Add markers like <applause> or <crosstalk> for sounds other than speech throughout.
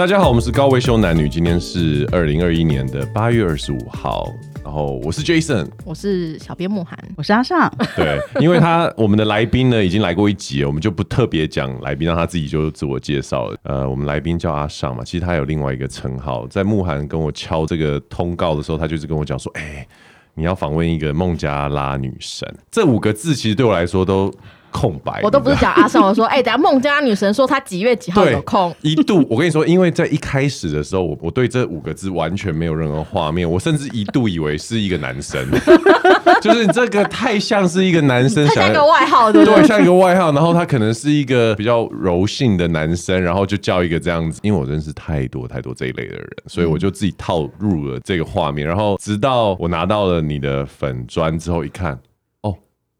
大家好，我们是高维修男女，今天是二零二一年的八月二十五号，然后我是 Jason，我是小编慕寒，我是阿尚。对，因为他我们的来宾呢已经来过一集了，我们就不特别讲来宾，让他自己就自我介绍了。呃，我们来宾叫阿尚嘛，其实他有另外一个称号，在慕寒跟我敲这个通告的时候，他就是跟我讲说，哎、欸，你要访问一个孟加拉女神，这五个字其实对我来说都。空白，我都不是讲阿尚，我说，<laughs> 哎、欸，等下孟加拉女神说她几月几号有空。一度我跟你说，因为在一开始的时候，我我对这五个字完全没有任何画面，我甚至一度以为是一个男生，<laughs> 就是这个太像是一个男生，像一个外号对，对，像一个外号，然后他可能是一个比较柔性的男生，然后就叫一个这样子，因为我认识太多太多这一类的人，所以我就自己套入了这个画面，然后直到我拿到了你的粉专之后一看。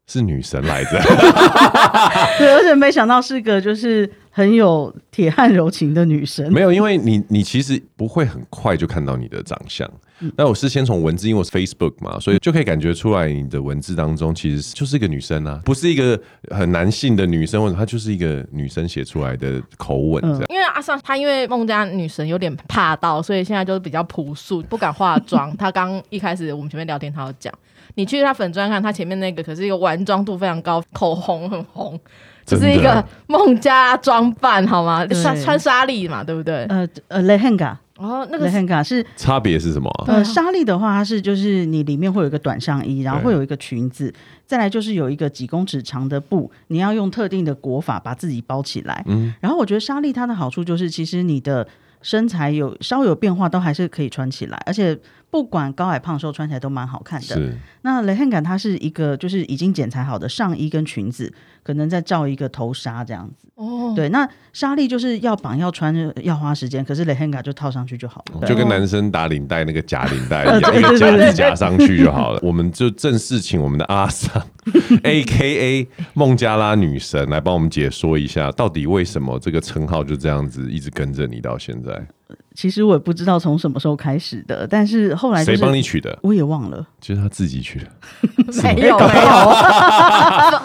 是女神来着，<laughs> 对，而且没想到是个就是很有铁汉柔情的女神。没有，因为你你其实不会很快就看到你的长相。那、嗯、我是先从文字，因为我是 Facebook 嘛，所以就可以感觉出来你的文字当中其实就是一个女生啊，不是一个很男性的女生，或者她就是一个女生写出来的口吻这样。因为阿尚她因为孟加女神有点怕到，所以现在就是比较朴素，不敢化妆。她刚一开始我们前面聊天，她有讲。你去他粉专看，他前面那个可是一个完妆度非常高，口红很红，就是一个孟加拉装扮，好吗？穿穿纱丽嘛，对不对？呃呃，lehenga，哦，那个 lehenga 是差别是什么？呃，纱丽的话，它是就是你里面会有一个短上衣，然后会有一个裙子，再来就是有一个几公尺长的布，你要用特定的裹法把自己包起来。嗯，然后我觉得纱丽它的好处就是，其实你的身材有稍有变化，都还是可以穿起来，而且。不管高矮胖瘦，穿起来都蛮好看的。是。那 lehenga 它是一个就是已经剪裁好的上衣跟裙子，可能再罩一个头纱这样子。哦。对，那纱丽就是要绑要穿要花时间，可是 lehenga 就套上去就好了。就跟男生打领带那个假领带一样，<laughs> 一个夹子夹上去就好了。<laughs> 我们就正式请我们的阿桑，<laughs> A.K.A. 孟加拉女神来帮我们解说一下，到底为什么这个称号就这样子一直跟着你到现在。其实我也不知道从什么时候开始的，但是后来谁帮你取的？我也忘了，就是他自己取的。<laughs> 没有没有，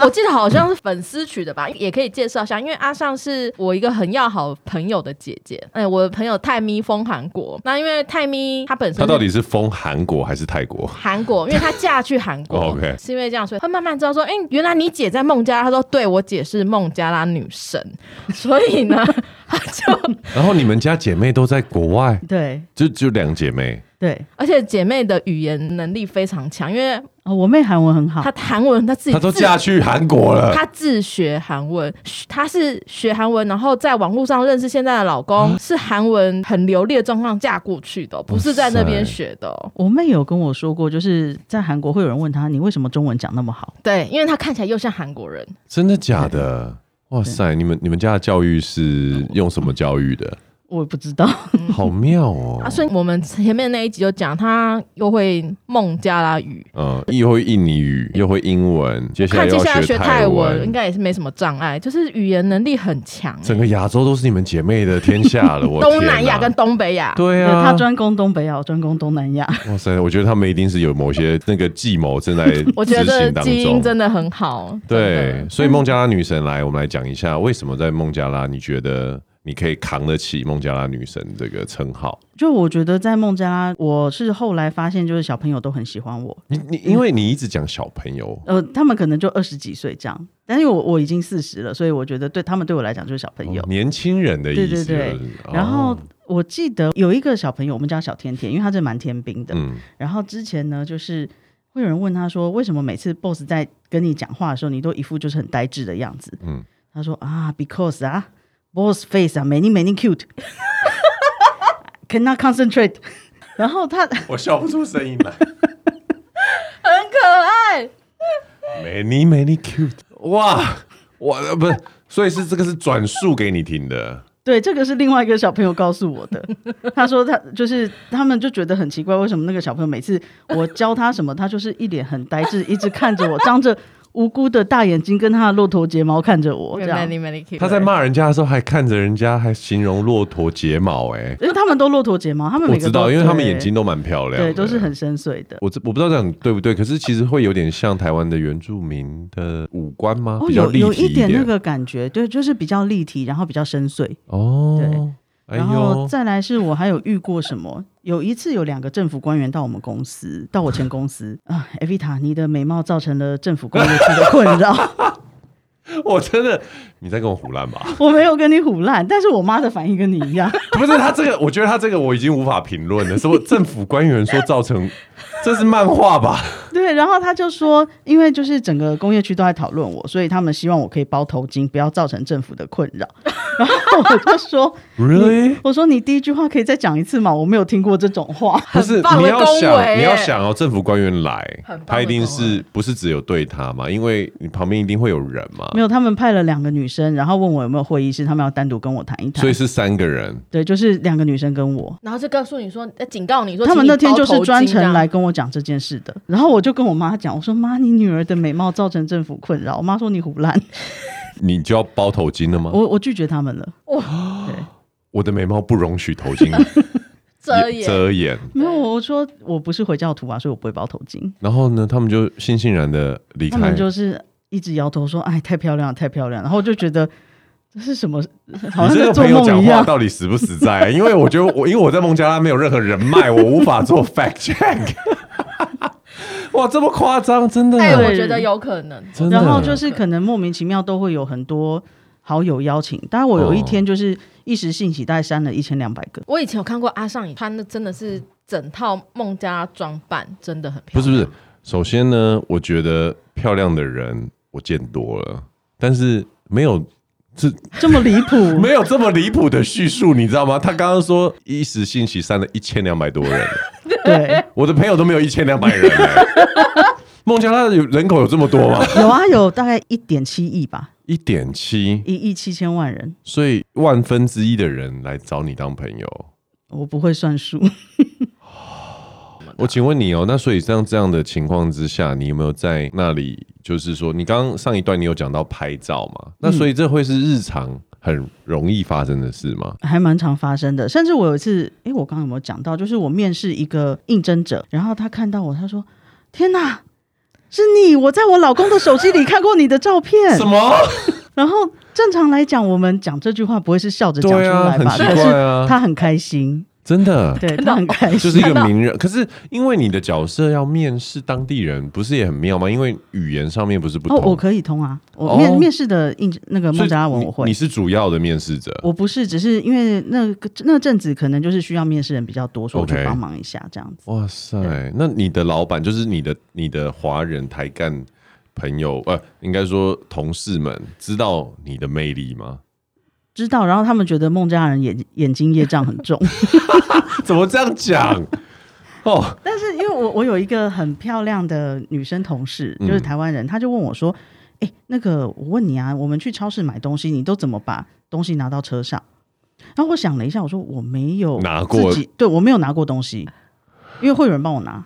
<laughs> 我记得好像是粉丝取的吧？也可以介绍一下，因为阿尚是我一个很要好朋友的姐姐。哎，我的朋友泰咪封韩国，那因为泰咪她本身她到底是封韩国还是泰国？韩国，因为她嫁去韩国。OK，是因为这样，所以她慢慢知道说，哎，原来你姐在孟加拉。她说，对，我姐是孟加拉女神，所以呢。<laughs> 就，<laughs> 然后你们家姐妹都在国外，对，就就两姐妹，对，而且姐妹的语言能力非常强，因为我妹韩文很好，她韩文她自己，她都嫁去韩国了，她自学韩文，她是学韩文，然后在网络上认识现在的老公，是韩文很流利的状况嫁过去的，不是在那边学的。我妹有跟我说过，就是在韩国会有人问她，你为什么中文讲那么好？对，因为她看起来又像韩国人，真的假的？哇塞！你们你们家的教育是用什么教育的？我也不知道，<laughs> 好妙哦！<laughs> 啊，所以我们前面那一集就讲，他又会孟加拉语，嗯，又会印尼语，又会英文，接下来要学泰文，应该也是没什么障碍，就是语言能力很强。整个亚洲都是你们姐妹的天下了，我东南亚跟东北亚，对啊，他专攻东北亚，专攻东南亚。<laughs> 哇塞！我觉得他们一定是有某些那个计谋正在执行当中，我觉得基因真的很好。对，所以孟加拉女神来，我们来讲一下为什么在孟加拉，你觉得？你可以扛得起孟加拉女神这个称号？就我觉得在孟加拉，我是后来发现，就是小朋友都很喜欢我。你你，因为你一直讲小朋友，呃，他们可能就二十几岁这样，但是我我已经四十了，所以我觉得对他们对我来讲就是小朋友，哦、年轻人的意思。对对对。哦、然后我记得有一个小朋友，我们叫小甜甜，因为他真的蛮天兵的。嗯。然后之前呢，就是会有人问他说，为什么每次 boss 在跟你讲话的时候，你都一副就是很呆滞的样子？嗯。他说啊，because 啊。Boss face 啊，many many cute，cannot concentrate。然后他，<laughs> 我笑不出声音来，很可爱。Many many cute，哇，我不是，所以是这个是转述给你听的。对，这个是另外一个小朋友告诉我的。他说他就是他们就觉得很奇怪，为什么那个小朋友每次我教他什么，他就是一脸很呆滞，一直看着我，张着。无辜的大眼睛跟他的骆驼睫毛看着我，这样。他在骂人家的时候还看着人家，还形容骆驼睫毛，哎，因为他们都骆驼睫毛，他们我知道，因为他们眼睛都蛮漂亮，对，都是很深邃的。我我不知道这样对不对，可是其实会有点像台湾的原住民的五官吗？比较立体有有一点那个感觉，对，就是比较立体，然后比较深邃。哦，对。哎然后再来是我还有遇过什么？有一次有两个政府官员到我们公司，到我前公司啊，Evita，你的美貌造成了政府工业区的困扰。<laughs> 我真的，你在跟我胡烂吧？<laughs> 我没有跟你胡烂，但是我妈的反应跟你一样。<laughs> 不是他这个，我觉得他这个我已经无法评论了。什么政府官员说造成，这是漫画吧？对，然后他就说，因为就是整个工业区都在讨论我，所以他们希望我可以包头巾，不要造成政府的困扰。<laughs> 然后我就说，Really？我说你第一句话可以再讲一次吗？我没有听过这种话。<laughs> 不是，你要想，你要想哦，政府官员来，他一定是不是只有对他嘛？因为你旁边一定会有人嘛。没有，他们派了两个女生，然后问我有没有会议室，他们要单独跟我谈一谈。所以是三个人。对，就是两个女生跟我，然后就告诉你说，警告你说，他们那天就是专程来跟我讲这件事的。然后我就跟我妈讲，我说妈，你女儿的美貌造成政府困扰。我妈说你胡烂。你就要包头巾了吗？我我拒绝他们了。哇，我的美貌不容许头巾 <laughs> 遮掩遮掩。没有，我说我不是回教徒啊，所以我不会包头巾。然后呢，他们就悻悻然的离开。他们就是一直摇头说：“哎，太漂亮了，太漂亮。”然后我就觉得这是什么？好像在做梦一样。你这个朋友讲话到底实不实在？因为我觉得我因为我在孟加拉没有任何人脉，我无法做 fact check。哇，这么夸张，真的？哎，我觉得有可能。然后就是可能莫名其妙都会有很多好友邀请。当然，我有一天就是一时兴起，大概删了一千两百个。我以前有看过阿尚，穿的真的是整套孟加装扮，真的很漂亮。不是不是，首先呢，我觉得漂亮的人我见多了，但是没有这这么离谱，<laughs> 没有这么离谱的叙述，你知道吗？他刚刚说一时兴起删了一千两百多人。对，我的朋友都没有一千两百人。<laughs> 孟加拉有人口有这么多吗？有啊，有大概一点七亿吧。一点七，一亿七千万人。所以万分之一的人来找你当朋友，我不会算数。<laughs> 我请问你哦，那所以像这样的情况之下，你有没有在那里？就是说，你刚刚上一段你有讲到拍照嘛？那所以这会是日常很容易发生的事吗？还蛮常发生的。甚至我有一次，哎，我刚刚有没有讲到？就是我面试一个应征者，然后他看到我，他说：“天哪！”是你，我在我老公的手机里看过你的照片。什么？然后正常来讲，我们讲这句话不会是笑着讲出来吧？啊、很奇怪啊、可是他很开心。真的，对他很开心，就是一个名人。可是因为你的角色要面试当地人，不是也很妙吗？因为语言上面不是不通。哦，我可以通啊。我面、哦、面试的应那个孟加拉文我会。你是主要的面试者？我不是，只是因为那个那阵子可能就是需要面试人比较多，所以我去帮忙一下这样子。Okay. 哇塞，那你的老板就是你的你的华人台干朋友，呃，应该说同事们知道你的魅力吗？知道，然后他们觉得孟加拉人眼眼睛业障很重，<laughs> 怎么这样讲？哦，但是因为我我有一个很漂亮的女生同事，就是台湾人，嗯、他就问我说：“哎、欸，那个我问你啊，我们去超市买东西，你都怎么把东西拿到车上？”然后我想了一下，我说：“我没有拿过，对我没有拿过东西，因为会有人帮我拿。<laughs> ”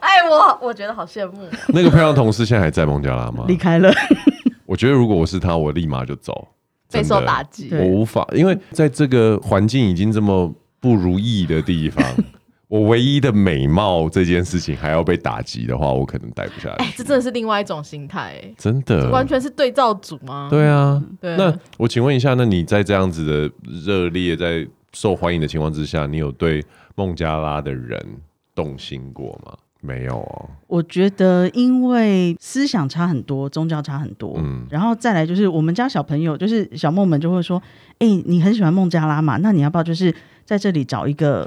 哎，我我觉得好羡慕。那个漂亮同事现在还在孟加拉吗？离开了。<laughs> 我觉得如果我是他，我立马就走。备受打击，我无法，因为在这个环境已经这么不如意的地方，<laughs> 我唯一的美貌这件事情还要被打击的话，我可能待不下来。哎、欸，这真的是另外一种心态，哎，真的，完全是对照组吗？对啊，对。那我请问一下，那你在这样子的热烈、在受欢迎的情况之下，你有对孟加拉的人动心过吗？没有哦，我觉得因为思想差很多，宗教差很多，嗯，然后再来就是我们家小朋友，就是小梦们就会说，哎、欸，你很喜欢孟加拉嘛？那你要不要就是在这里找一个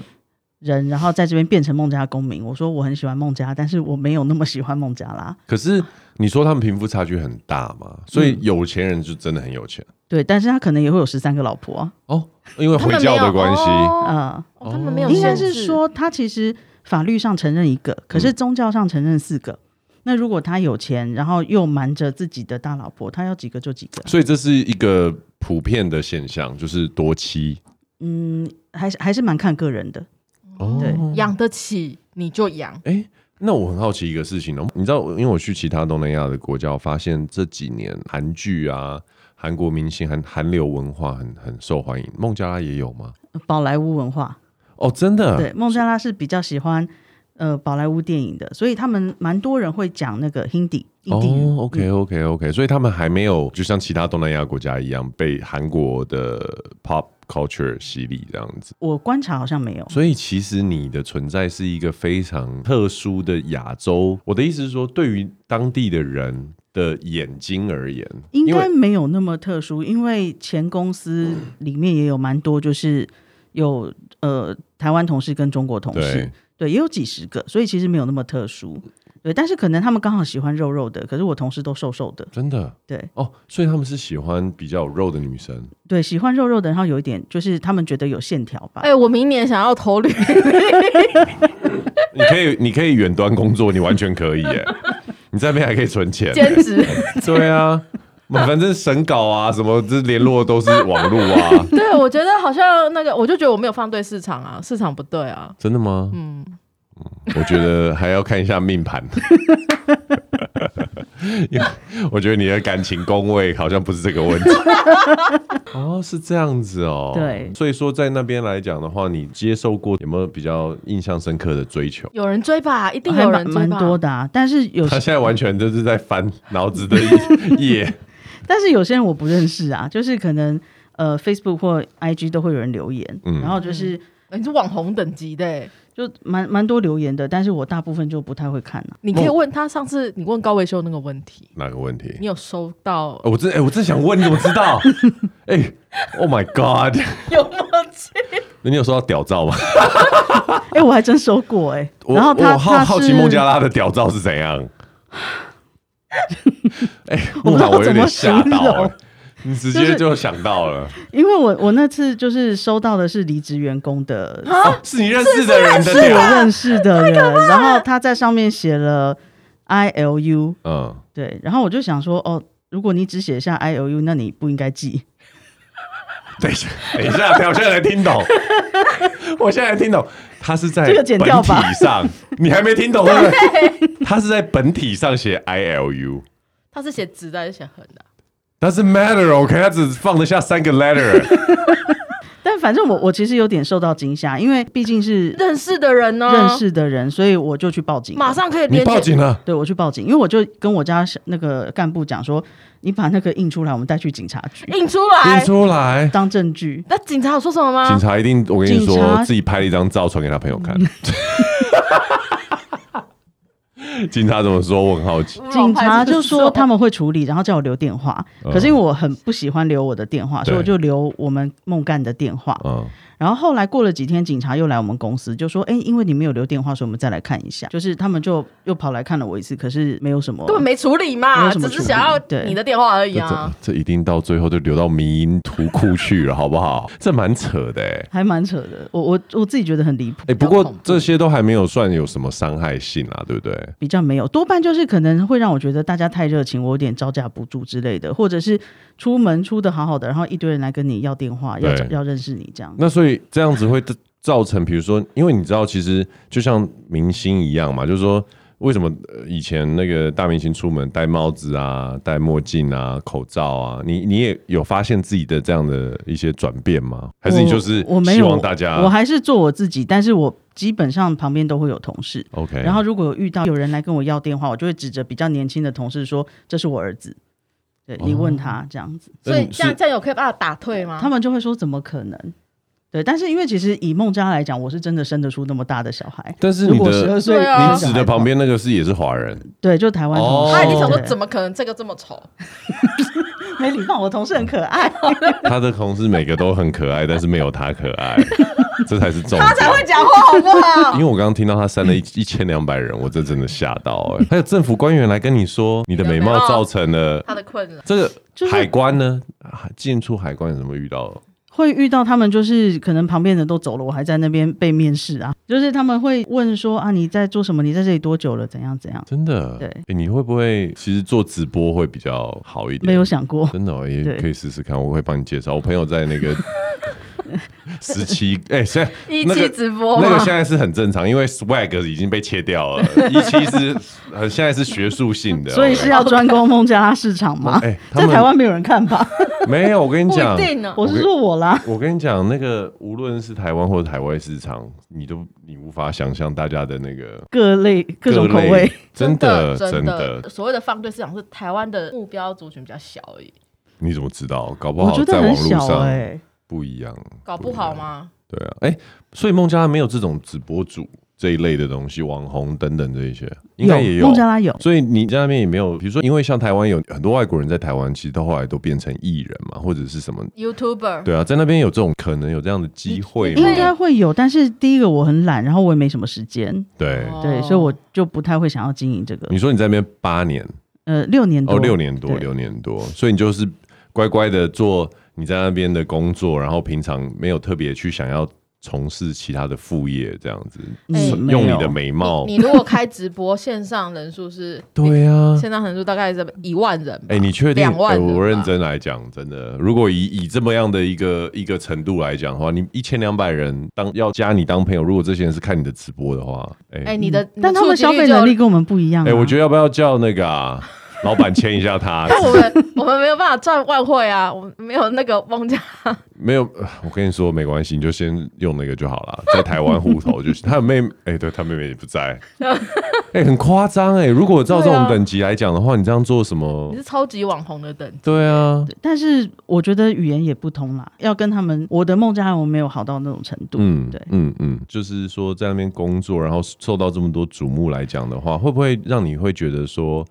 人，然后在这边变成孟加拉公民？我说我很喜欢孟加拉，但是我没有那么喜欢孟加拉。可是你说他们贫富差距很大嘛？所以有钱人就真的很有钱，嗯、对，但是他可能也会有十三个老婆、啊、哦，因为回教的关系，嗯、哦，他们没有，应该是说他其实。法律上承认一个，可是宗教上承认四个。嗯、那如果他有钱，然后又瞒着自己的大老婆，他要几个就几个。所以这是一个普遍的现象，就是多妻。嗯，还是还是蛮看个人的。哦，对，养得起你就养。哎、欸，那我很好奇一个事情呢，你知道，因为我去其他东南亚的国家，我发现这几年韩剧啊、韩国明星、韩韩流文化很很受欢迎。孟加拉也有吗？宝莱坞文化。哦，真的？对，孟加拉是比较喜欢呃宝莱坞电影的，所以他们蛮多人会讲那个 Hindi。哦，OK OK OK，所以他们还没有就像其他东南亚国家一样被韩国的 Pop culture 洗礼这样子。我观察好像没有，所以其实你的存在是一个非常特殊的亚洲。我的意思是说，对于当地的人的眼睛而言，应该没有那么特殊，因为前公司里面也有蛮多，就是有呃台湾同事跟中国同事，对，对，也有几十个，所以其实没有那么特殊。对，但是可能他们刚好喜欢肉肉的，可是我同事都瘦瘦的，真的。对哦，所以他们是喜欢比较有肉的女生。对，喜欢肉肉的，然后有一点就是他们觉得有线条吧。哎、欸，我明年想要投履 <laughs> 你可以，你可以远端工作，你完全可以耶。<laughs> 你在那边还可以存钱，兼职。对啊，反正审稿啊，什么这联络都是网络啊。<laughs> 对，我觉得好像那个，我就觉得我没有放对市场啊，市场不对啊。真的吗？嗯。我觉得还要看一下命盘，<laughs> 因为我觉得你的感情宫位好像不是这个问题。<laughs> 哦，是这样子哦。对，所以说在那边来讲的话，你接受过有没有比较印象深刻的追求？有人追吧，一定有人追吧，蛮多的啊。但是有他现在完全就是在翻脑子的页。但是有些人我不认识啊，就是可能呃，Facebook 或 IG 都会有人留言，嗯、然后就是、嗯、你是网红等级的。就蛮蛮多留言的，但是我大部分就不太会看了。你可以问他上次你问高维修那个问题，哪个问题？你有收到？哦、我真哎、欸，我真想问，你怎么知道？<laughs> 哎、欸、，Oh my God！<laughs> 有默契。<laughs> 那你有收到屌照吗？哎、欸，我还真收过哎、欸。然后他我好好奇孟加拉的屌照是怎样？哎、欸，我我有点吓到。你直接就想到了，就是、因为我我那次就是收到的是离职员工的，哦，是你认识的人的，是我认识的人，然后他在上面写了 I L U，嗯，对，然后我就想说，哦，如果你只写下 I L U，那你不应该记。<laughs> 等一下，等一下，我现在才听懂，我现在才听懂，他是在本体上，你还没听懂对不对？他是在本体上写 I L U，他是写直的还是写横的？但是 matter，OK，、他只放得下三个 letter。<laughs> 但反正我我其实有点受到惊吓，因为毕竟是认识的人呢，认识的人，所以我就去报警，马上可以你报警了。对，我去报警，因为我就跟我家那个干部讲说，你把那个印出来，我们带去警察局，印出来，印出来当证据。那警察有说什么吗？警察一定，我跟你说，自己拍了一张照传给他朋友看。<laughs> <laughs> <laughs> 警察怎么说？我很好奇。警察就说他们会处理，然后叫我留电话。可是因为我很不喜欢留我的电话，所以我就留我们孟干的电话。嗯。然后后来过了几天，警察又来我们公司，就说：“哎，因为你没有留电话，所以我们再来看一下。”就是他们就又跑来看了我一次，可是没有什么，根本没处理嘛，只是想要你的电话而已啊。这一定到最后就留到迷因图库去了，好不好？这蛮扯的，哎，还蛮扯的。我我我自己觉得很离谱。哎，不过这些都还没有算有什么伤害性啊，对不对？比较没有，多半就是可能会让我觉得大家太热情，我有点招架不住之类的，或者是出门出的好好的，然后一堆人来跟你要电话，要要认识你这样。那所以这样子会。造成，比如说，因为你知道，其实就像明星一样嘛，就是说，为什么以前那个大明星出门戴帽子啊、戴墨镜啊、口罩啊，你你也有发现自己的这样的一些转变吗？还是你就是我没有希望大家？我，我还是做我自己，但是我基本上旁边都会有同事。OK，然后如果有遇到有人来跟我要电话，我就会指着比较年轻的同事说：“这是我儿子。”对，你问他这样子。所以这样这样有可以把他打退吗？他们就会说：“怎么可能？”对，但是因为其实以孟加来讲，我是真的生得出那么大的小孩。但是你的十二岁，你指的旁边那个是也是华人？对，就台湾同事。哎，你想说怎么可能这个这么丑？<laughs> 没礼貌，我同事很可爱。<laughs> 他的同事每个都很可爱，但是没有他可爱，这才是重点。他才会讲话，好不好？<laughs> 因为我刚刚听到他删了一一千两百人，我这真的吓到哎。还有政府官员来跟你说，你的美貌造成了他的困扰。这个海关呢？进出海关有什么遇到？会遇到他们，就是可能旁边人都走了，我还在那边被面试啊。就是他们会问说啊，你在做什么？你在这里多久了？怎样怎样？真的？对。欸，你会不会其实做直播会比较好一点？没有想过。真的哦，也可以试试看。我会帮你介绍。我朋友在那个。<laughs> 十七哎，现在一期直播那个现在是很正常，因为 swag 已经被切掉了。一期是呃现在是学术性的，所以是要专攻孟加拉市场吗？哎，在台湾没有人看吧？<laughs> 没有，我跟你讲，我是说我啦。我跟你讲，那个无论是台湾或者海外市场，你都你无法想象大家的那个各类各种口味，真的真的。所谓的放对市场是台湾的目标族群比较小而已。你怎么知道？搞不好在网络上。不一样，搞不好吗？对啊，哎、欸，所以孟加拉没有这种直播主这一类的东西，网红等等这一些，应该也有。孟加拉有，所以你在那边也没有，比如说，因为像台湾有很多外国人在台湾，其实到后来都变成艺人嘛，或者是什么 YouTuber。对啊，在那边有这种可能有这样的机会吗？应该会有，但是第一个我很懒，然后我也没什么时间。对、哦、对，所以我就不太会想要经营这个。你说你在那边八年，呃，六年多，哦，六年多，六年多，所以你就是乖乖的做你在那边的工作，然后平常没有特别去想要。从事其他的副业这样子，欸、用你的美貌。你，你如果开直播，线上人数是？<laughs> 对啊，线上人数大概是一万人。哎、欸，你确定？两万人、欸？我认真来讲，真的，如果以以这么样的一个一个程度来讲的话，你一千两百人当要加你当朋友，如果这些人是看你的直播的话，哎、你的，但他们消费能力跟我们不一样、啊。哎、欸，我觉得要不要叫那个啊？老板签一下他，<laughs> 那我们我们没有办法赚外汇啊，我们没有那个孟家。没有，我跟你说没关系，你就先用那个就好了，在台湾户头就行。<laughs> 他有妹，哎、欸，对他妹妹也不在，<laughs> 哎、欸，很夸张哎。如果照这种等级来讲的话，你这样做什么？你是超级网红的等级。对啊对，但是我觉得语言也不通啦，要跟他们，我的孟加拉文没有好到那种程度。嗯，对，嗯嗯，就是说在那边工作，然后受到这么多瞩目来讲的话，会不会让你会觉得说？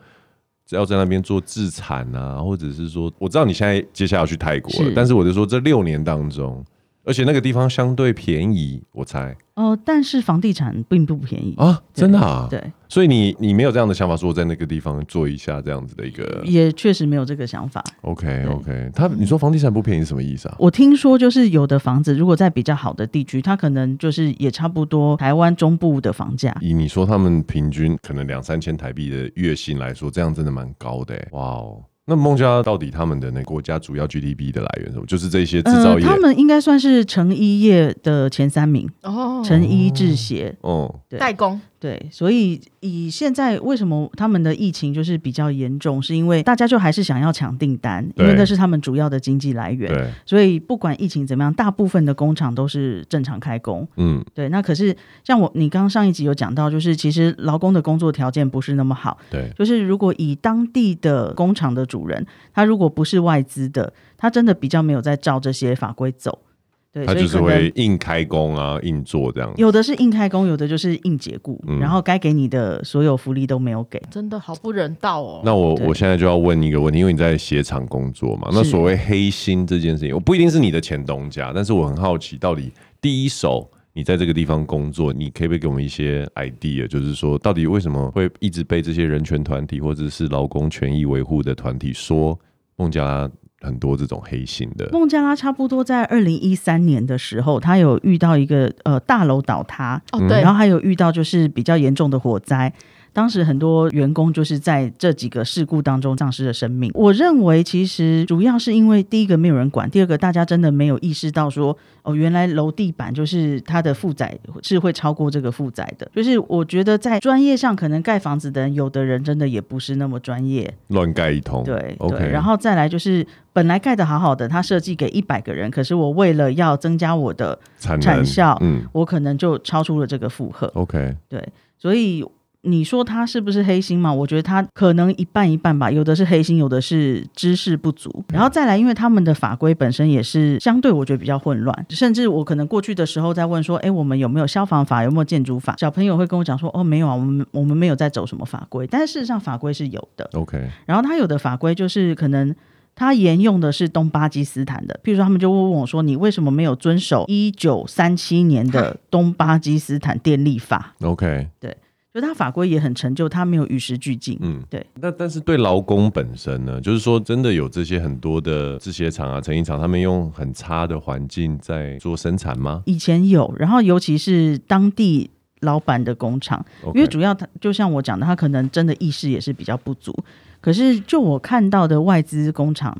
只要在那边做自产啊，或者是说，我知道你现在接下来要去泰国了，是。但是我就说这六年当中，而且那个地方相对便宜，我猜。哦、呃，但是房地产并不便宜啊，真的啊，对，所以你你没有这样的想法，说在那个地方做一下这样子的一个，也确实没有这个想法。OK OK，他你说房地产不便宜是什么意思啊？我听说就是有的房子如果在比较好的地区，它可能就是也差不多台湾中部的房价。以你说他们平均可能两三千台币的月薪来说，这样真的蛮高的，哇哦。那孟加拉到底他们的那国家主要 GDP 的来源是什么？就是这些制造业、呃，他们应该算是成衣业的前三名哦，成衣制鞋。哦，对，代工。对，所以以现在为什么他们的疫情就是比较严重，是因为大家就还是想要抢订单，因为那是他们主要的经济来源。对，所以不管疫情怎么样，大部分的工厂都是正常开工。嗯，对。那可是像我，你刚刚上一集有讲到，就是其实劳工的工作条件不是那么好。对，就是如果以当地的工厂的主人，他如果不是外资的，他真的比较没有在照这些法规走。他就是会硬开工啊，硬做这样。有的是硬开工，有的就是硬解雇，嗯、然后该给你的所有福利都没有给，真的好不人道哦。那我我现在就要问一个问题，因为你在鞋厂工作嘛，那所谓黑心这件事情，我不一定是你的前东家，但是我很好奇，到底第一手你在这个地方工作，你可以不可以给我们一些 idea，就是说到底为什么会一直被这些人权团体或者是劳工权益维护的团体说孟加拉？很多这种黑心的。孟加拉差不多在二零一三年的时候，他有遇到一个呃大楼倒塌，哦对，然后还有遇到就是比较严重的火灾。当时很多员工就是在这几个事故当中丧失了生命。我认为其实主要是因为第一个没有人管，第二个大家真的没有意识到说哦，原来楼地板就是它的负载是会超过这个负载的。就是我觉得在专业上，可能盖房子的人，有的人真的也不是那么专业，乱盖一通。对，OK。然后再来就是本来盖的好好的，他设计给一百个人，可是我为了要增加我的产效，嗯，我可能就超出了这个负荷。OK，对，所以。你说他是不是黑心嘛？我觉得他可能一半一半吧，有的是黑心，有的是知识不足。然后再来，因为他们的法规本身也是相对，我觉得比较混乱。甚至我可能过去的时候在问说，哎，我们有没有消防法，有没有建筑法？小朋友会跟我讲说，哦，没有啊，我们我们没有在走什么法规。但是事实上法规是有的。OK。然后他有的法规就是可能他沿用的是东巴基斯坦的，譬如说他们就会问我说，你为什么没有遵守一九三七年的东巴基斯坦电力法？OK。对。就他法规也很陈旧，他没有与时俱进。嗯，对。那但是对劳工本身呢，就是说真的有这些很多的制鞋厂啊、成衣厂，他们用很差的环境在做生产吗？以前有，然后尤其是当地老板的工厂.因为主要他就像我讲的，他可能真的意识也是比较不足。可是就我看到的外资工厂。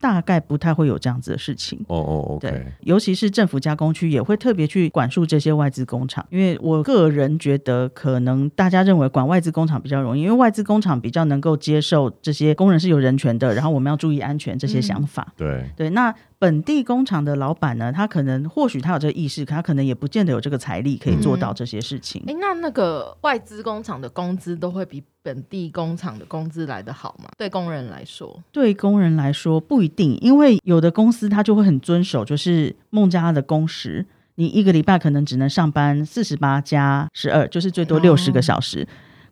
大概不太会有这样子的事情。哦哦，OK，对，尤其是政府加工区也会特别去管束这些外资工厂，因为我个人觉得，可能大家认为管外资工厂比较容易，因为外资工厂比较能够接受这些工人是有人权的，然后我们要注意安全这些想法。对、嗯、对，那本地工厂的老板呢，他可能或许他有这个意识，可他可能也不见得有这个财力可以做到这些事情。哎、嗯，那那个外资工厂的工资都会比本地工厂的工资来得好吗？对工人来说，对工人来说不一定，因为有的公司他就会很遵守，就是孟加拉的工时，你一个礼拜可能只能上班四十八加十二，就是最多六十个小时。哦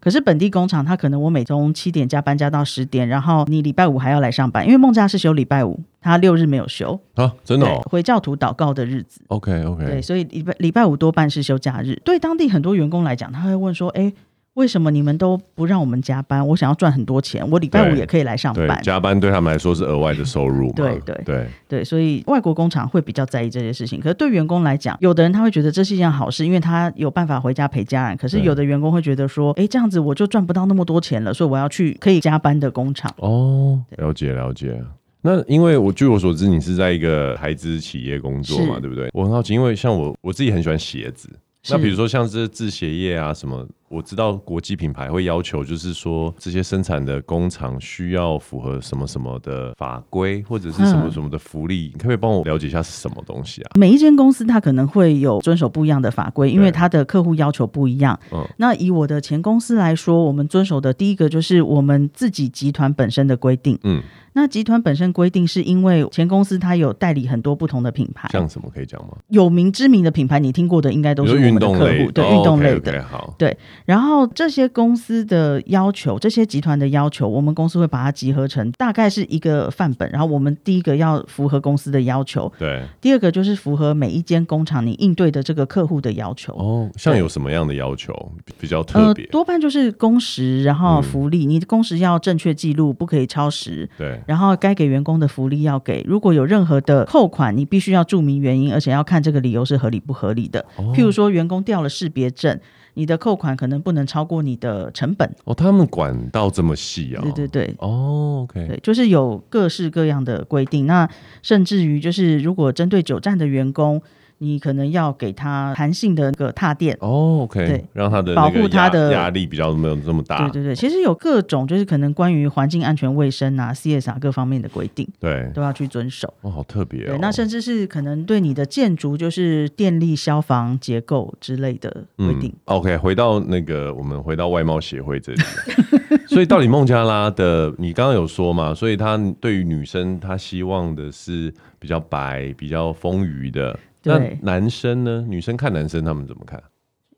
可是本地工厂，他可能我每周七点加班加到十点，然后你礼拜五还要来上班，因为孟加是休礼拜五，他六日没有休啊，真的、哦，回教徒祷告的日子。OK OK，对，所以礼拜礼拜五多半是休假日。对当地很多员工来讲，他会问说，哎。为什么你们都不让我们加班？我想要赚很多钱，我礼拜五也可以来上班。加班对他们来说是额外的收入嘛？对对对对，所以外国工厂会比较在意这些事情。可是对员工来讲，有的人他会觉得这是一件好事，因为他有办法回家陪家人。可是有的员工会觉得说，哎，这样子我就赚不到那么多钱了，所以我要去可以加班的工厂。哦，了解了解。那因为我据我所知，你是在一个台资企业工作嘛，对不对？我很好奇，因为像我我自己很喜欢鞋子。那比如说像这制鞋业啊什么，我知道国际品牌会要求，就是说这些生产的工厂需要符合什么什么的法规，或者是什么什么的福利，嗯、你可不可以帮我了解一下是什么东西啊？每一间公司它可能会有遵守不一样的法规，因为它的客户要求不一样。嗯，那以我的前公司来说，我们遵守的第一个就是我们自己集团本身的规定。嗯。那集团本身规定是因为前公司它有代理很多不同的品牌，像什么可以讲吗？有名知名的品牌，你听过的应该都是我们的客户，对运动类的。哦、okay, okay, 好，对。然后这些公司的要求，这些集团的要求，我们公司会把它集合成大概是一个范本。然后我们第一个要符合公司的要求，对。第二个就是符合每一间工厂你应对的这个客户的要求。哦，像有什么样的要求比较特别？呃，多半就是工时，然后福利，嗯、你的工时要正确记录，不可以超时。对。然后该给员工的福利要给，如果有任何的扣款，你必须要注明原因，而且要看这个理由是合理不合理的。哦、譬如说，员工掉了识别证，你的扣款可能不能超过你的成本。哦，他们管到这么细啊、哦？对对对。哦，OK。对，就是有各式各样的规定。那甚至于，就是如果针对久站的员工。你可能要给他弹性的那个踏垫哦，OK，对，让他的保护他的压力比较没有这么大。对对对，其实有各种就是可能关于环境安全卫生啊、CSR 各方面的规定，对，都要去遵守。哦，好特别哦。对，那甚至是可能对你的建筑，就是电力、消防、结构之类的规定。嗯、OK，回到那个我们回到外贸协会这里，<laughs> 所以到底孟加拉的，你刚刚有说嘛？所以他对于女生，他希望的是比较白、比较丰腴的。那男生呢？女生看男生，他们怎么看？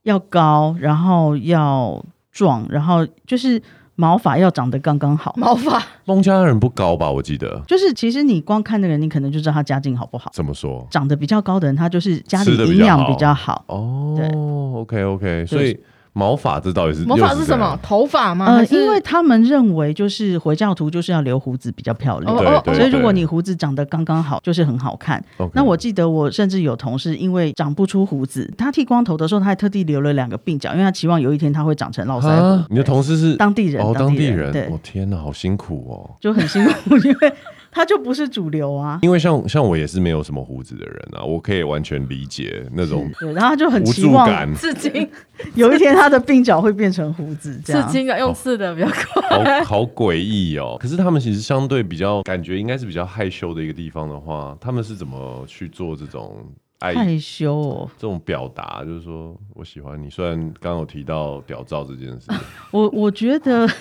要高，然后要壮，然后就是毛发要长得刚刚好。毛发，孟加拉人不高吧？我记得，就是其实你光看那个人，你可能就知道他家境好不好。怎么说？长得比较高的人，他就是家里营养比较好。哦，对，OK OK，所以。毛发这到底是毛发是什么？头发吗？呃，因为他们认为就是回教徒就是要留胡子比较漂亮，所以如果你胡子长得刚刚好，就是很好看。那我记得我甚至有同事因为长不出胡子，他剃光头的时候，他还特地留了两个鬓角，因为他期望有一天他会长成络腮胡。你的同事是当地人？哦，当地人。对，我天哪，好辛苦哦，就很辛苦，<laughs> 因为。他就不是主流啊，因为像像我也是没有什么胡子的人啊，我可以完全理解那种对，然后他就很期望刺青，<laughs> 有一天他的鬓角会变成胡子，刺青啊，用刺的比较快，好好诡异哦。可是他们其实相对比较感觉应该是比较害羞的一个地方的话，他们是怎么去做这种爱害羞哦这种表达？就是说我喜欢你，虽然刚刚有提到屌照这件事，<laughs> 我我觉得。<laughs>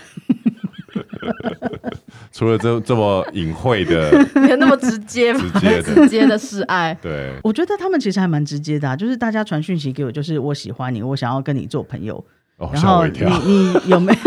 除了这这么隐晦的，<laughs> 没有那么直接吗？直接的，直接的示爱。对，我觉得他们其实还蛮直接的，啊，就是大家传讯息给我，就是我喜欢你，我想要跟你做朋友。哦，然后你你有没有？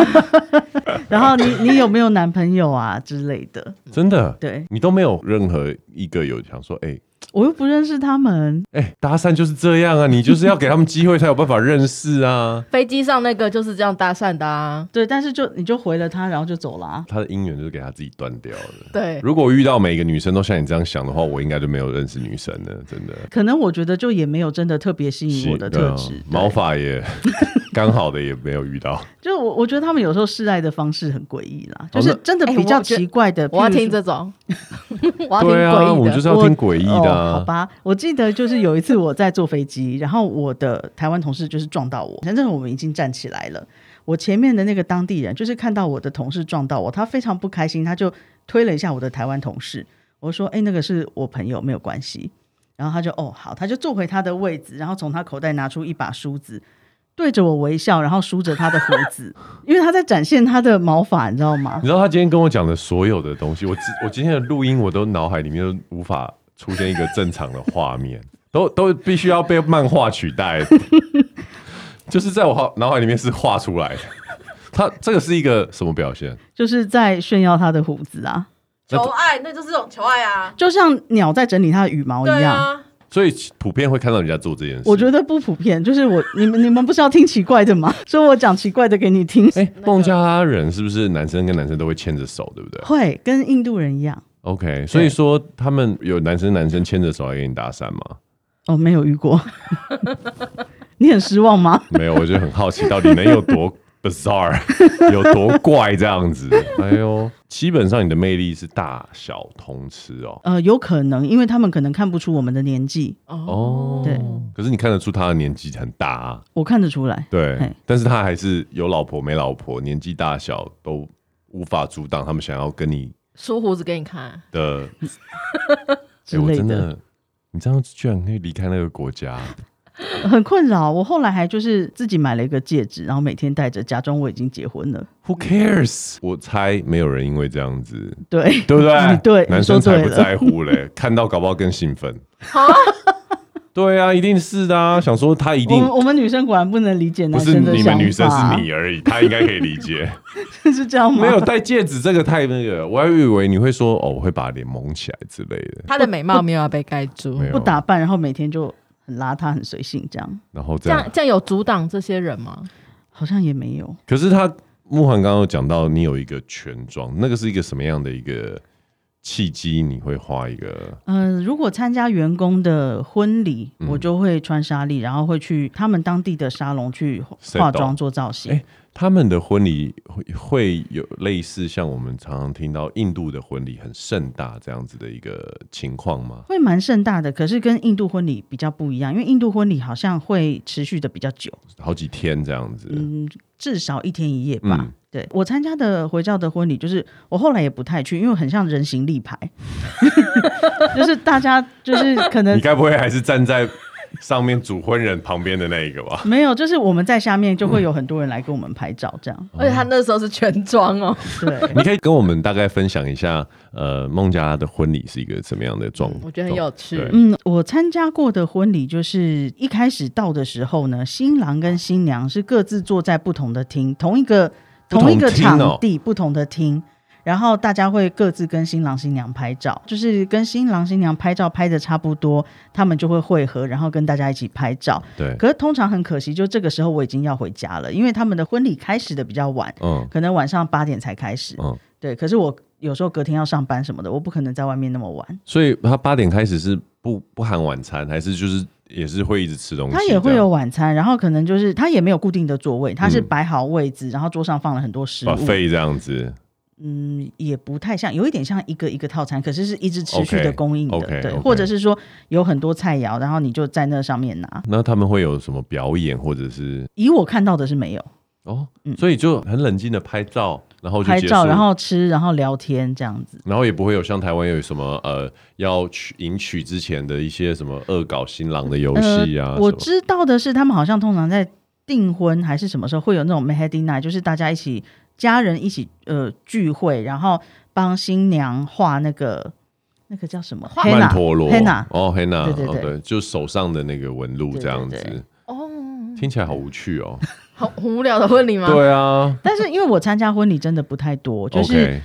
<laughs> 然后你你有没有男朋友啊之类的？真的？对，你都没有任何一个有想说，哎、欸。我又不认识他们，哎、欸，搭讪就是这样啊，你就是要给他们机会才有办法认识啊。<laughs> 飞机上那个就是这样搭讪的啊，对，但是就你就回了他，然后就走了啊。他的姻缘就是给他自己断掉了。对，如果遇到每个女生都像你这样想的话，我应该就没有认识女生了，真的。可能我觉得就也没有真的特别吸引我的特质，毛发也刚好的也没有遇到。就我我觉得他们有时候示爱的方式很诡异啦，就是真的比较奇怪的。欸、我，我要听这种，<laughs> 我要听对啊，我就是要听诡异的、啊哦。好吧，我记得就是有一次我在坐飞机，然后我的台湾同事就是撞到我，反正我们已经站起来了。我前面的那个当地人就是看到我的同事撞到我，他非常不开心，他就推了一下我的台湾同事。我说：“哎、欸，那个是我朋友，没有关系。”然后他就哦好，他就坐回他的位置，然后从他口袋拿出一把梳子，对着我微笑，然后梳着他的胡子，因为他在展现他的毛发，你知道吗？你知道他今天跟我讲的所有的东西，我我今天的录音我都脑海里面都无法出现一个正常的画面，都都必须要被漫画取代，就是在我脑海里面是画出来的。他这个是一个什么表现？就是在炫耀他的胡子啊。求爱，那就是这种求爱啊，就像鸟在整理它的羽毛一样。啊、所以普遍会看到人家做这件事。我觉得不普遍，就是我你们你们不是要听奇怪的吗？<laughs> 所以我讲奇怪的给你听。哎、欸，孟加拉人是不是男生跟男生都会牵着手，对不对？会跟印度人一样。OK，所以说他们有男生男生牵着手来给你搭讪吗？哦，没有遇过。<laughs> 你很失望吗？没有，我就很好奇，到底能有多。Bizarre <laughs> 有多怪这样子？哎呦，基本上你的魅力是大小通吃哦。呃，有可能，因为他们可能看不出我们的年纪哦。对，可是你看得出他的年纪很大啊。我看得出来。对，但是他还是有老婆没老婆，年纪大小都无法阻挡他们想要跟你梳胡子给你看 <laughs> 的。哎，我真的，你这样子居然可以离开那个国家。很困扰，我后来还就是自己买了一个戒指，然后每天戴着，假装我已经结婚了。Who cares？我猜没有人因为这样子，对对不对？<laughs> 对，男生才不在乎嘞，看到搞不好更兴奋。对啊，一定是的啊！想说他一定，我们女生果然不能理解男生的想法。不是你们女生是你而已，他应该可以理解。<laughs> 是这样吗？没有戴戒指这个太那个，我还以为你会说哦，我会把脸蒙起来之类的。他的美貌没有要被盖住，不打扮，然后每天就。邋遢很随性，这样，然后这样这样，这样有阻挡这些人吗？好像也没有。可是他慕寒刚刚有讲到，你有一个全妆，那个是一个什么样的一个契机？你会画一个？嗯、呃，如果参加员工的婚礼，嗯、我就会穿纱丽，然后会去他们当地的沙龙去化妆做造型。他们的婚礼会会有类似像我们常常听到印度的婚礼很盛大这样子的一个情况吗？会蛮盛大的，可是跟印度婚礼比较不一样，因为印度婚礼好像会持续的比较久，好几天这样子。嗯，至少一天一夜吧。嗯、对，我参加的回教的婚礼，就是我后来也不太去，因为很像人形立牌，<laughs> 就是大家就是可能你该不会还是站在。上面主婚人旁边的那一个吧，没有，就是我们在下面就会有很多人来跟我们拍照，这样。而且他那时候是全妆哦。对，<laughs> 你可以跟我们大概分享一下，呃，孟加拉的婚礼是一个什么样的状况？我觉得很有趣。嗯，我参加过的婚礼就是一开始到的时候呢，新郎跟新娘是各自坐在不同的厅，同一个同一个场地，不同的厅。然后大家会各自跟新郎新娘拍照，就是跟新郎新娘拍照拍的差不多，他们就会会合，然后跟大家一起拍照。对。可是通常很可惜，就这个时候我已经要回家了，因为他们的婚礼开始的比较晚，嗯，可能晚上八点才开始，嗯，对。可是我有时候隔天要上班什么的，我不可能在外面那么晚。所以他八点开始是不不含晚餐，还是就是也是会一直吃东西？他也会有晚餐，然后可能就是他也没有固定的座位，他是摆好位置，嗯、然后桌上放了很多食物这样子。嗯，也不太像，有一点像一个一个套餐，可是是一直持续的供应的，okay, okay, 对，okay. 或者是说有很多菜肴，然后你就在那上面拿。那他们会有什么表演，或者是？以我看到的是没有哦，嗯，所以就很冷静的拍照，然后拍照，然后吃，然后聊天这样子，然后也不会有像台湾有什么呃要娶迎娶之前的一些什么恶搞新郎的游戏啊。呃、我知道的是，他们好像通常在订婚还是什么时候会有那种 Mehdi Night，就是大家一起。家人一起呃聚会，然后帮新娘画那个那个叫什么？曼陀罗。黑娜哦，黑娜，对对对，就手上的那个纹路这样子。哦，听起来好无趣哦，好无聊的婚礼吗？对啊，但是因为我参加婚礼真的不太多，就是。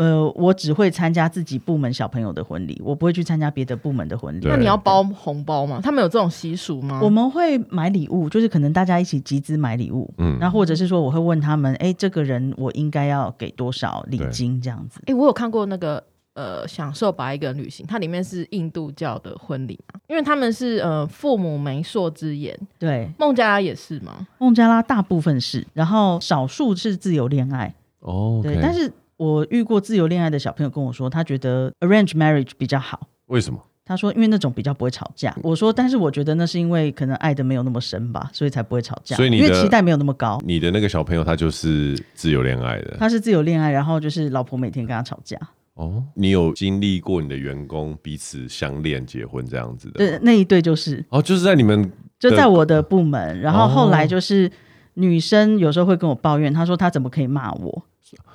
呃，我只会参加自己部门小朋友的婚礼，我不会去参加别的部门的婚礼。那你要包红包吗？他们有这种习俗吗？我们会买礼物，就是可能大家一起集资买礼物，嗯，然后或者是说我会问他们，哎，这个人我应该要给多少礼金这样子？哎，我有看过那个呃，享受吧一个旅行，它里面是印度教的婚礼嘛，因为他们是呃父母媒妁之言，对，孟加拉也是嘛？孟加拉大部分是，然后少数是自由恋爱哦，对，但是。我遇过自由恋爱的小朋友跟我说，他觉得 arrange marriage 比较好。为什么？他说，因为那种比较不会吵架。我说，但是我觉得那是因为可能爱的没有那么深吧，所以才不会吵架。所以你因为期待没有那么高。你的那个小朋友他就是自由恋爱的，他是自由恋爱，然后就是老婆每天跟他吵架。哦，你有经历过你的员工彼此相恋、结婚这样子的？对，那一对就是哦，就是在你们就在我的部门，然后后来就是女生有时候会跟我抱怨，她说她怎么可以骂我？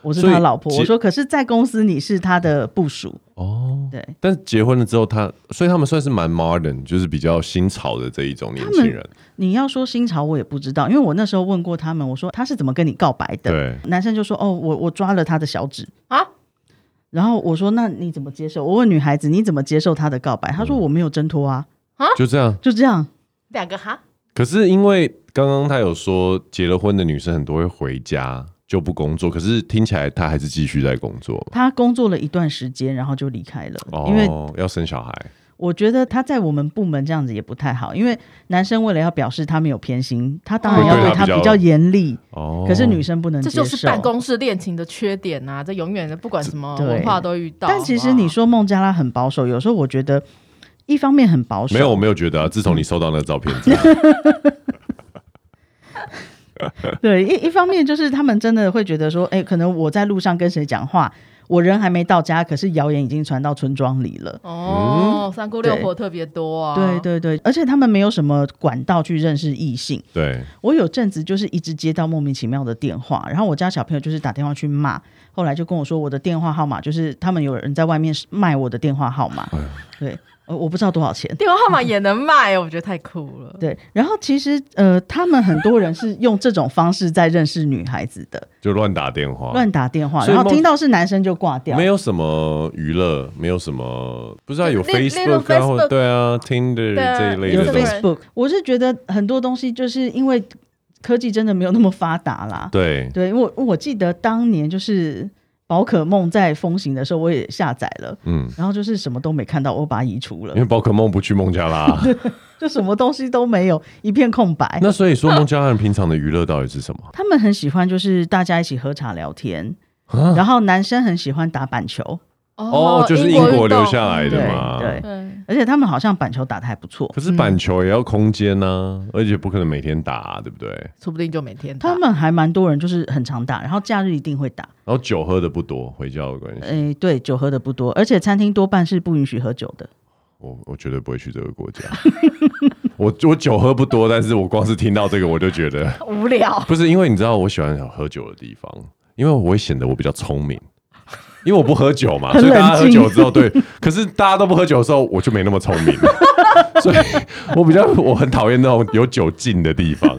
我是他老婆，我说可是，在公司你是他的部属哦。对，但结婚了之后他，他所以他们算是蛮 modern，就是比较新潮的这一种年轻人。你要说新潮，我也不知道，因为我那时候问过他们，我说他是怎么跟你告白的？对，男生就说哦，我我抓了他的小指啊。然后我说那你怎么接受？我问女孩子你怎么接受他的告白？他说我没有挣脱啊。啊，就这样，就这样，两个哈。可是因为刚刚他有说结了婚的女生很多会回家。就不工作，可是听起来他还是继续在工作。他工作了一段时间，然后就离开了，哦，因为要生小孩。我觉得他在我们部门这样子也不太好，因为男生为了要表示他没有偏心，他当然要对他比较严厉。哦，可是女生不能接受。这就是办公室恋情的缺点呐、啊，这永远的不管什么文化都遇到。但其实你说孟加拉很保守，有时候我觉得一方面很保守。没有，我没有觉得啊。自从你收到那个照片之后。<laughs> <laughs> 对，一一方面就是他们真的会觉得说，哎、欸，可能我在路上跟谁讲话，我人还没到家，可是谣言已经传到村庄里了。哦，三姑六婆特别多啊。对对对，而且他们没有什么管道去认识异性。对，我有阵子就是一直接到莫名其妙的电话，然后我家小朋友就是打电话去骂，后来就跟我说我的电话号码就是他们有人在外面卖我的电话号码。对。呃，我不知道多少钱，电话号码也能卖，我觉得太酷了。对，然后其实呃，他们很多人是用这种方式在认识女孩子的，就乱打电话，乱打电话，然后听到是男生就挂掉，没有什么娱乐，没有什么不知道有 Facebook 啊，或对啊，Tinder 这一类的。有 Facebook，我是觉得很多东西就是因为科技真的没有那么发达啦。对对，我我记得当年就是。宝可梦在风行的时候，我也下载了，嗯，然后就是什么都没看到，我把它移除了。因为宝可梦不去孟加拉，<laughs> 就什么东西都没有，一片空白。那所以说，孟加拉人平常的娱乐到底是什么？他们很喜欢就是大家一起喝茶聊天，然后男生很喜欢打板球。哦，就是英国留下来的嘛，对，而且他们好像板球打的还不错。可是板球也要空间呢，而且不可能每天打，对不对？说不定就每天打。他们还蛮多人，就是很常打，然后假日一定会打。然后酒喝的不多，回家的关系。哎，对，酒喝的不多，而且餐厅多半是不允许喝酒的。我我绝对不会去这个国家。<laughs> 我我酒喝不多，但是我光是听到这个我就觉得 <laughs> 无聊。不是因为你知道我喜欢喝酒的地方，因为我会显得我比较聪明。因为我不喝酒嘛，所以大家喝酒之后，对，<laughs> 可是大家都不喝酒的时候，我就没那么聪明，<laughs> 所以我比较我很讨厌那种有酒劲的地方，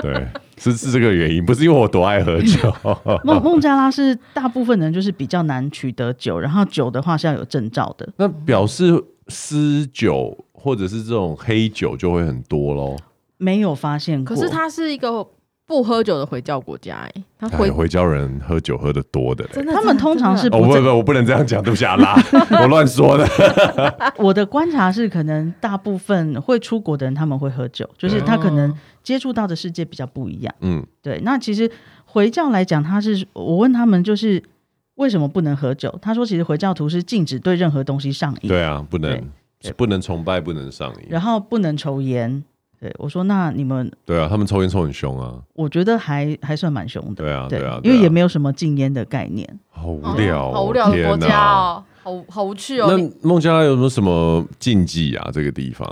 对，是是这个原因，不是因为我多爱喝酒。<laughs> 孟孟加拉是大部分人就是比较难取得酒，然后酒的话是要有证照的，那表示私酒或者是这种黑酒就会很多喽。没有发现过，可是它是一个。不喝酒的回教国家，哎，他回回教人喝酒喝的多的，的他们通常是哦不不不，我不能这样讲，对不起啊啦，<laughs> 我乱说的。<laughs> 我的观察是，可能大部分会出国的人他们会喝酒，就是他可能接触到的世界比较不一样。嗯，对。那其实回教来讲，他是我问他们就是为什么不能喝酒？他说，其实回教徒是禁止对任何东西上瘾。对啊，不能不能崇拜，不能上瘾，然后不能抽烟。对，我说那你们对啊，他们抽烟抽很凶啊，我觉得还还算蛮凶的。对啊，对啊，因为也没有什么禁烟的概念。好无聊，好无聊的国家哦，好好无趣哦。那孟加拉有没有什么禁忌啊？这个地方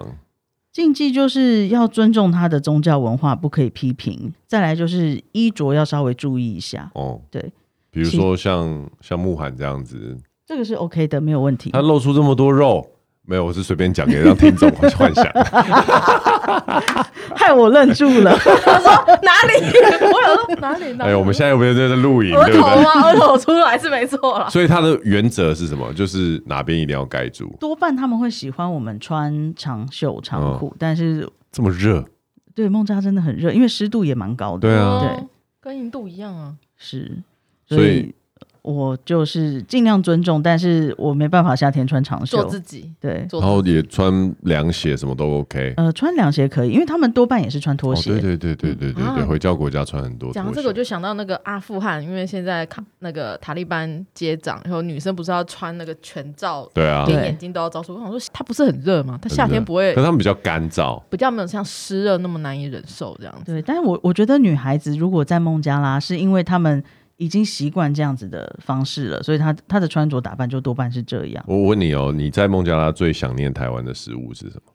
禁忌就是要尊重他的宗教文化，不可以批评。再来就是衣着要稍微注意一下哦。对，比如说像像慕罕这样子，这个是 OK 的，没有问题。他露出这么多肉。没有，我是随便讲给让听众幻想，害我愣住了。<laughs> 我说哪里？我有说哪里？哎，我们现在有没有在这录影？额头吗？额头出来是没错了。所以它的原则是什么？就是哪边一定要盖住。多半他们会喜欢我们穿长袖长裤，但是这么热？对，孟加真的很热，因为湿度也蛮高的。对啊，对，跟印度一样啊。是，所以。我就是尽量尊重，但是我没办法夏天穿长袖。做自己，对，然后也穿凉鞋，什么都 OK。呃，穿凉鞋可以，因为他们多半也是穿拖鞋。对对对对对对对，回教国家穿很多。讲到这个我就想到那个阿富汗，因为现在卡那个塔利班接掌，然后女生不是要穿那个全罩，对啊，连眼睛都要罩住。我想说，它不是很热吗？它夏天不会？可是他们比较干燥，比较没有像湿热那么难以忍受这样子。对，但是我我觉得女孩子如果在孟加拉，是因为他们。已经习惯这样子的方式了，所以他他的穿着打扮就多半是这样。我问你哦，你在孟加拉最想念台湾的食物是什么？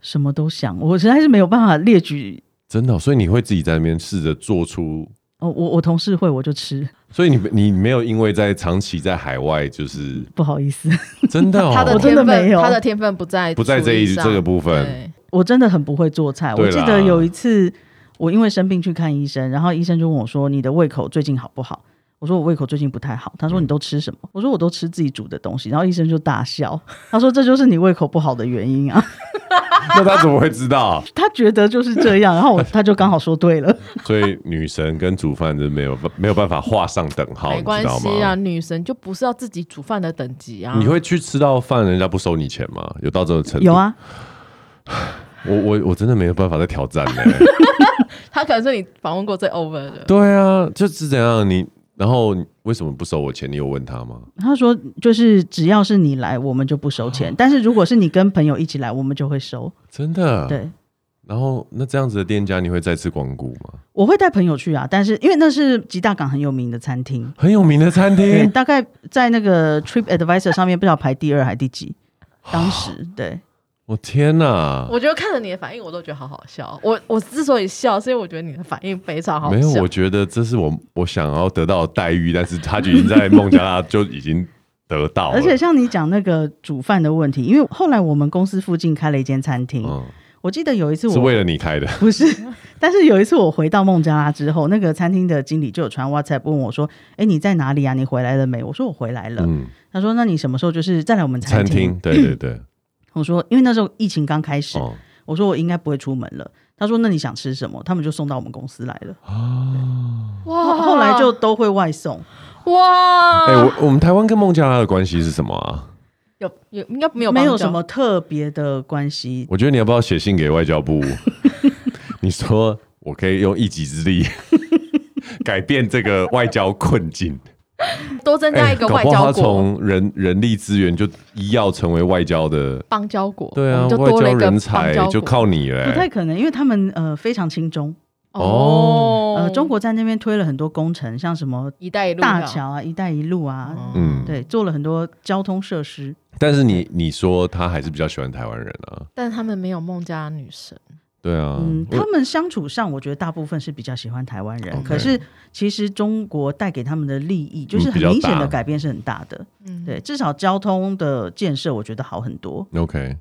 什么都想，我实在是没有办法列举。真的、哦，所以你会自己在那边试着做出？哦，我我同事会，我就吃。所以你你没有因为在长期在海外就是 <laughs> 不好意思，真的、哦，<laughs> 他的天分，他的天分不在不在这一这个部分。我真的很不会做菜。我记得有一次。我因为生病去看医生，然后医生就问我说：“你的胃口最近好不好？”我说：“我胃口最近不太好。”他说：“你都吃什么？”我说：“我都吃自己煮的东西。”然后医生就大笑，他说：“这就是你胃口不好的原因啊！” <laughs> 那他怎么会知道？<laughs> 他觉得就是这样，然后我他就刚好说对了。所以女神跟煮饭就没有没有办法画上等号，没关系啊，女神就不是要自己煮饭的等级啊。你会去吃到饭，人家不收你钱吗？有到这个程度？有啊。<sighs> 我我我真的没有办法再挑战呢。<laughs> <laughs> 他可能是你访问过最 over 的。对啊，就是怎样你，然后为什么不收我钱？你有问他吗？他说就是只要是你来，我们就不收钱。<gasps> 但是如果是你跟朋友一起来，我们就会收。真的？对。然后那这样子的店家，你会再次光顾吗？我会带朋友去啊，但是因为那是吉大港很有名的餐厅，很有名的餐厅，大概在那个 Trip Advisor 上面不知道排第二还第几。当时 <gasps> 对。我天哪！我觉得看着你的反应，我都觉得好好笑。我我之所以笑，是因为我觉得你的反应非常好笑。没有，我觉得这是我我想要得到的待遇，但是他就已经在 <laughs> 孟加拉就已经得到了。而且像你讲那个煮饭的问题，因为后来我们公司附近开了一间餐厅，嗯，我记得有一次我是为了你开的，不是？但是有一次我回到孟加拉之后，那个餐厅的经理就有传 WhatsApp 问我说：“哎，你在哪里啊？你回来了没？”我说：“我回来了。”嗯，他说：“那你什么时候就是再来我们餐厅？”餐厅，对对对。我说，因为那时候疫情刚开始，哦、我说我应该不会出门了。他说，那你想吃什么？他们就送到我们公司来了。哇！后来就都会外送。哇！哎、欸，我我们台湾跟孟加拉的关系是什么啊？有有应该没有没有什么特别的关系。我觉得你要不要写信给外交部？<laughs> 你说我可以用一己之力 <laughs> 改变这个外交困境。<laughs> 多增加一个外交国，从人人力资源就医药成为外交的邦交国。对啊，外交人才就靠你了。不太可能，因为他们呃非常亲中哦。呃，中国在那边推了很多工程，像什么一带一路大桥啊、一带一路啊，嗯，对，做了很多交通设施。但是你你说他还是比较喜欢台湾人啊？但他们没有孟加拉女神。对啊，嗯，他们相处上，我觉得大部分是比较喜欢台湾人。可是，其实中国带给他们的利益，就是很明显的改变是很大的。嗯，对，至少交通的建设，我觉得好很多。OK，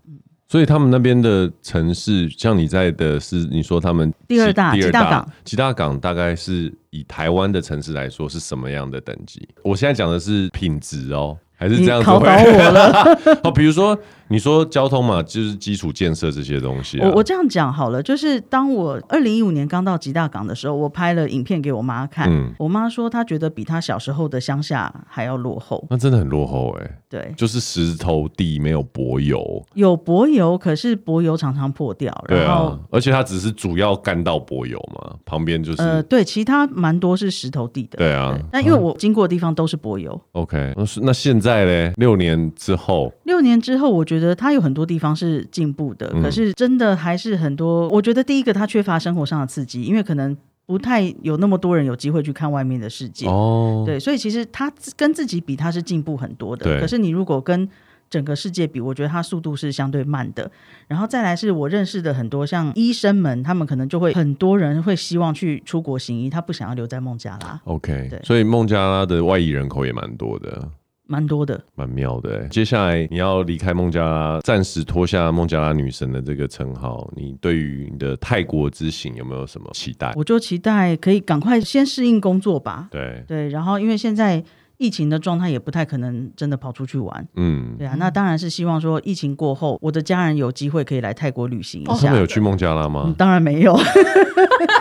所以他们那边的城市，像你在的是，你说他们第二大，第二大，吉大港，吉大港大概是以台湾的城市来说是什么样的等级？我现在讲的是品质哦，还是这样子？考倒我了。<laughs> 哦，比如说。你说交通嘛，就是基础建设这些东西、啊。我我这样讲好了，就是当我二零一五年刚到吉大港的时候，我拍了影片给我妈看。嗯，我妈说她觉得比她小时候的乡下还要落后。那真的很落后哎、欸。对，就是石头地，没有柏油。有柏油，可是柏油常常破掉。对啊，而且它只是主要干道柏油嘛，旁边就是。呃，对，其他蛮多是石头地的。对啊，但因为我经过的地方都是柏油。嗯、OK，那那现在嘞？六年之后。六年之后，我觉得它有很多地方是进步的，可是真的还是很多。我觉得第一个，他缺乏生活上的刺激，因为可能不太有那么多人有机会去看外面的世界。哦，对，所以其实他跟自己比，他是进步很多的。对可是你如果跟整个世界比，我觉得他速度是相对慢的。然后再来是我认识的很多像医生们，他们可能就会很多人会希望去出国行医，他不想要留在孟加拉。OK，对，所以孟加拉的外移人口也蛮多的。蛮多的，蛮妙的。接下来你要离开孟加拉，暂时脱下孟加拉女神的这个称号，你对于你的泰国之行有没有什么期待？我就期待可以赶快先适应工作吧。对对，然后因为现在疫情的状态也不太可能真的跑出去玩。嗯，对啊，那当然是希望说疫情过后，我的家人有机会可以来泰国旅行一下。哦、他们有去孟加拉吗？嗯、当然没有。<laughs>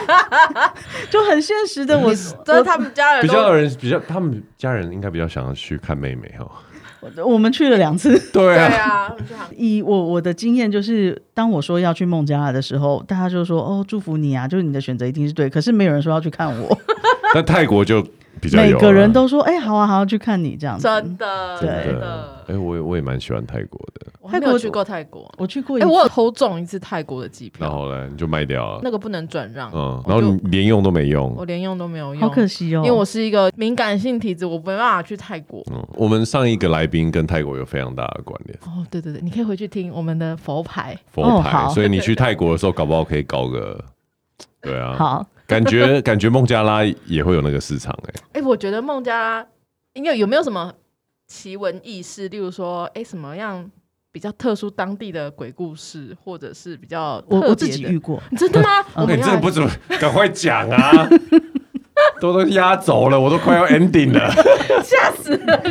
<laughs> 就很现实的，我这他们家人比较有人比较，他们家人应该比较想要去看妹妹哈。我们去了两次，<laughs> 对啊。以我我的经验，就是当我说要去孟加拉的时候，大家就说：“哦，祝福你啊，就是你的选择一定是对。”可是没有人说要去看我。<laughs> 但泰国就比较每个人都说：“哎，好啊，好啊，去看你这样子。”真的，对的。哎、欸，我也我也蛮喜欢泰国的。我还没有去过泰国，我去过。哎、欸，我有偷中一次泰国的机票，然后呢，你就卖掉了。那个不能转让。嗯，然后你连用都没用。我连用都没有用，好可惜哦。因为我是一个敏感性体质，我没办法去泰国。嗯，我们上一个来宾跟泰国有非常大的关联。哦，对对对，你可以回去听我们的佛牌。佛牌，哦、所以你去泰国的时候，搞不好可以搞个。对啊，好，感觉感觉孟加拉也会有那个市场哎、欸。哎、欸，我觉得孟加拉应该有没有什么？奇闻异事，例如说，哎、欸，什么样比较特殊当地的鬼故事，或者是比较特我我自己遇过，真的吗？<laughs> 我真的不怎么赶快讲啊！<laughs> 都都压轴了，我都快要 ending 了，<laughs> 吓死了！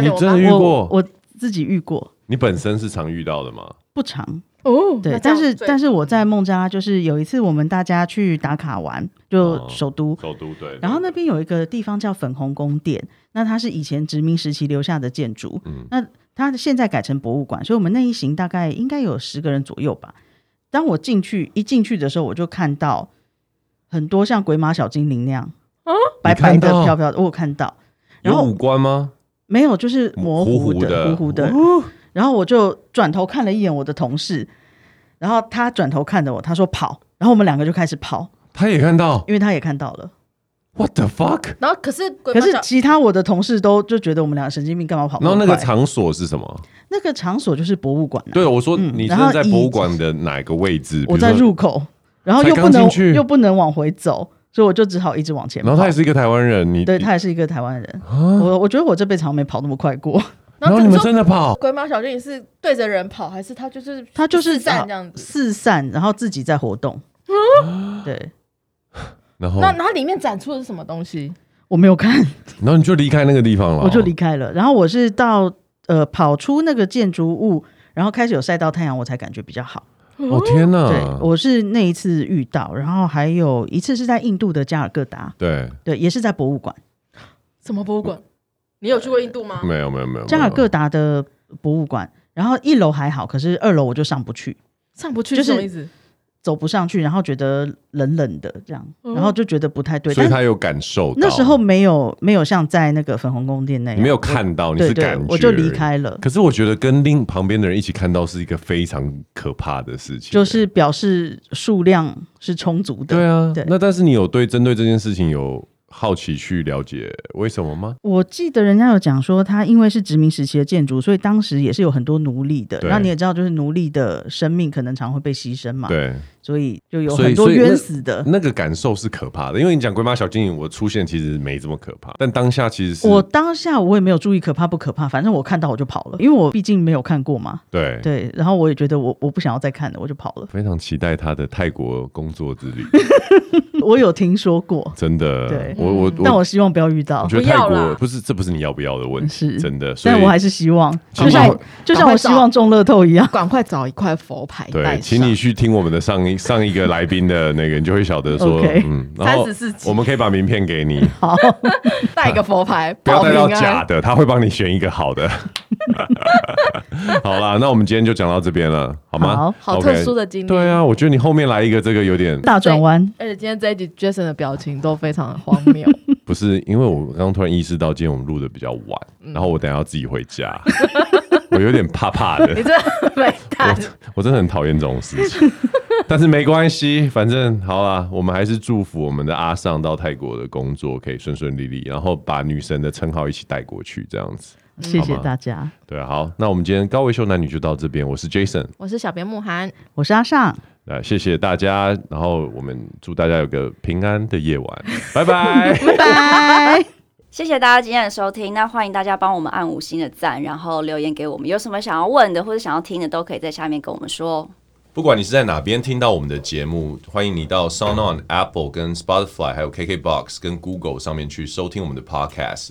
你真的遇过我？我自己遇过。你本身是常遇到的吗？不常。哦，对，但是但是我在孟加拉，就是有一次我们大家去打卡玩，就首都，哦、首都对，然后那边有一个地方叫粉红宫殿，那它是以前殖民时期留下的建筑，嗯，那它现在改成博物馆，所以我们那一行大概应该有十个人左右吧。当我进去一进去的时候，我就看到很多像鬼马小精灵那样，啊，白白的飘飘的，我有看到。然后有五官吗？没有，就是模糊的，糊糊的。然后我就转头看了一眼我的同事，然后他转头看着我，他说跑，然后我们两个就开始跑。他也看到，因为他也看到了。What the fuck？然后可是可是其他我的同事都就觉得我们两个神经病，干嘛跑？然后那个场所是什么？那个场所就是博物馆啊。对，我说你是在博物馆的哪个位置？我在入口，然后又不能又不能往回走，所以我就只好一直往前跑。然后他也是一个台湾人，你对他也是一个台湾人。我我觉得我这辈子好像没跑那么快过。然后你们真的跑？鬼马小精灵是对着人跑，还是他就是他就是四散这样子？四散，然后自己在活动。对。然后那那里面展出的是什么东西？我没有看。然后你就离开那个地方了。我就离开了。然后我是到呃跑出那个建筑物，然后开始有晒到太阳，我才感觉比较好。哦天哪！对，我是那一次遇到，然后还有一次是在印度的加尔各答。对对，也是在博物馆。什么博物馆？你有去过印度吗？没有没有没有。加尔各答的博物馆，然后一楼还好，可是二楼我就上不去。上不去是什么意思？走不上去，然后觉得冷冷的这样，然后就觉得不太对。所以他有感受到。那时候没有没有像在那个粉红宫殿那样，没有看到，你是感觉，我就离开了。可是我觉得跟另旁边的人一起看到是一个非常可怕的事情，就是表示数量是充足的。对啊，对。那但是你有对针对这件事情有好奇去了解为什么吗？我记得人家有讲说，它因为是殖民时期的建筑，所以当时也是有很多奴隶的。那你也知道，就是奴隶的生命可能常会被牺牲嘛。对。所以就有很多冤死的那，那个感受是可怕的。因为你讲鬼马小精灵，我出现其实没这么可怕，但当下其实是我当下我也没有注意可怕不可怕，反正我看到我就跑了，因为我毕竟没有看过嘛。对对，然后我也觉得我我不想要再看了，我就跑了。非常期待他的泰国工作之旅。<laughs> 我有听说过，真的。对，我我但我希望不要遇到。我觉得泰国不是，这不是你要不要的问题，是真的。但我还是希望，就像就像我希望中乐透一样，赶快找一块佛牌。对，请你去听我们的上一上一个来宾。的那个，你就会晓得说嗯，然后我们可以把名片给你，好，<laughs> 带一个佛牌，不要带到假的，他会帮你选一个好的。<laughs> 好啦，那我们今天就讲到这边了，好吗？好，好特殊的经历。对啊，我觉得你后面来一个这个有点大转弯，而且今天这一集 Jason 的表情都非常的荒谬。<laughs> 不是，因为我刚刚突然意识到，今天我们录的比较晚，然后我等下要自己回家。<laughs> 我有点怕怕的，你真的没胆。我真的很讨厌这种事情，但是没关系，反正好啦，我们还是祝福我们的阿尚到泰国的工作可以顺顺利利，然后把女神的称号一起带过去，这样子。谢谢大家。对啊，好，那我们今天高维秀男女就到这边，我是 Jason，我是小编慕寒，我是阿尚。来，谢谢大家，然后我们祝大家有个平安的夜晚，<laughs> 拜拜，拜拜。<laughs> 谢谢大家今天的收听，那欢迎大家帮我们按五星的赞，然后留言给我们，有什么想要问的或者想要听的，都可以在下面跟我们说。不管你是在哪边听到我们的节目，欢迎你到 SoundOn、Apple、跟 Spotify，还有 KKBox 跟 Google 上面去收听我们的 Podcast。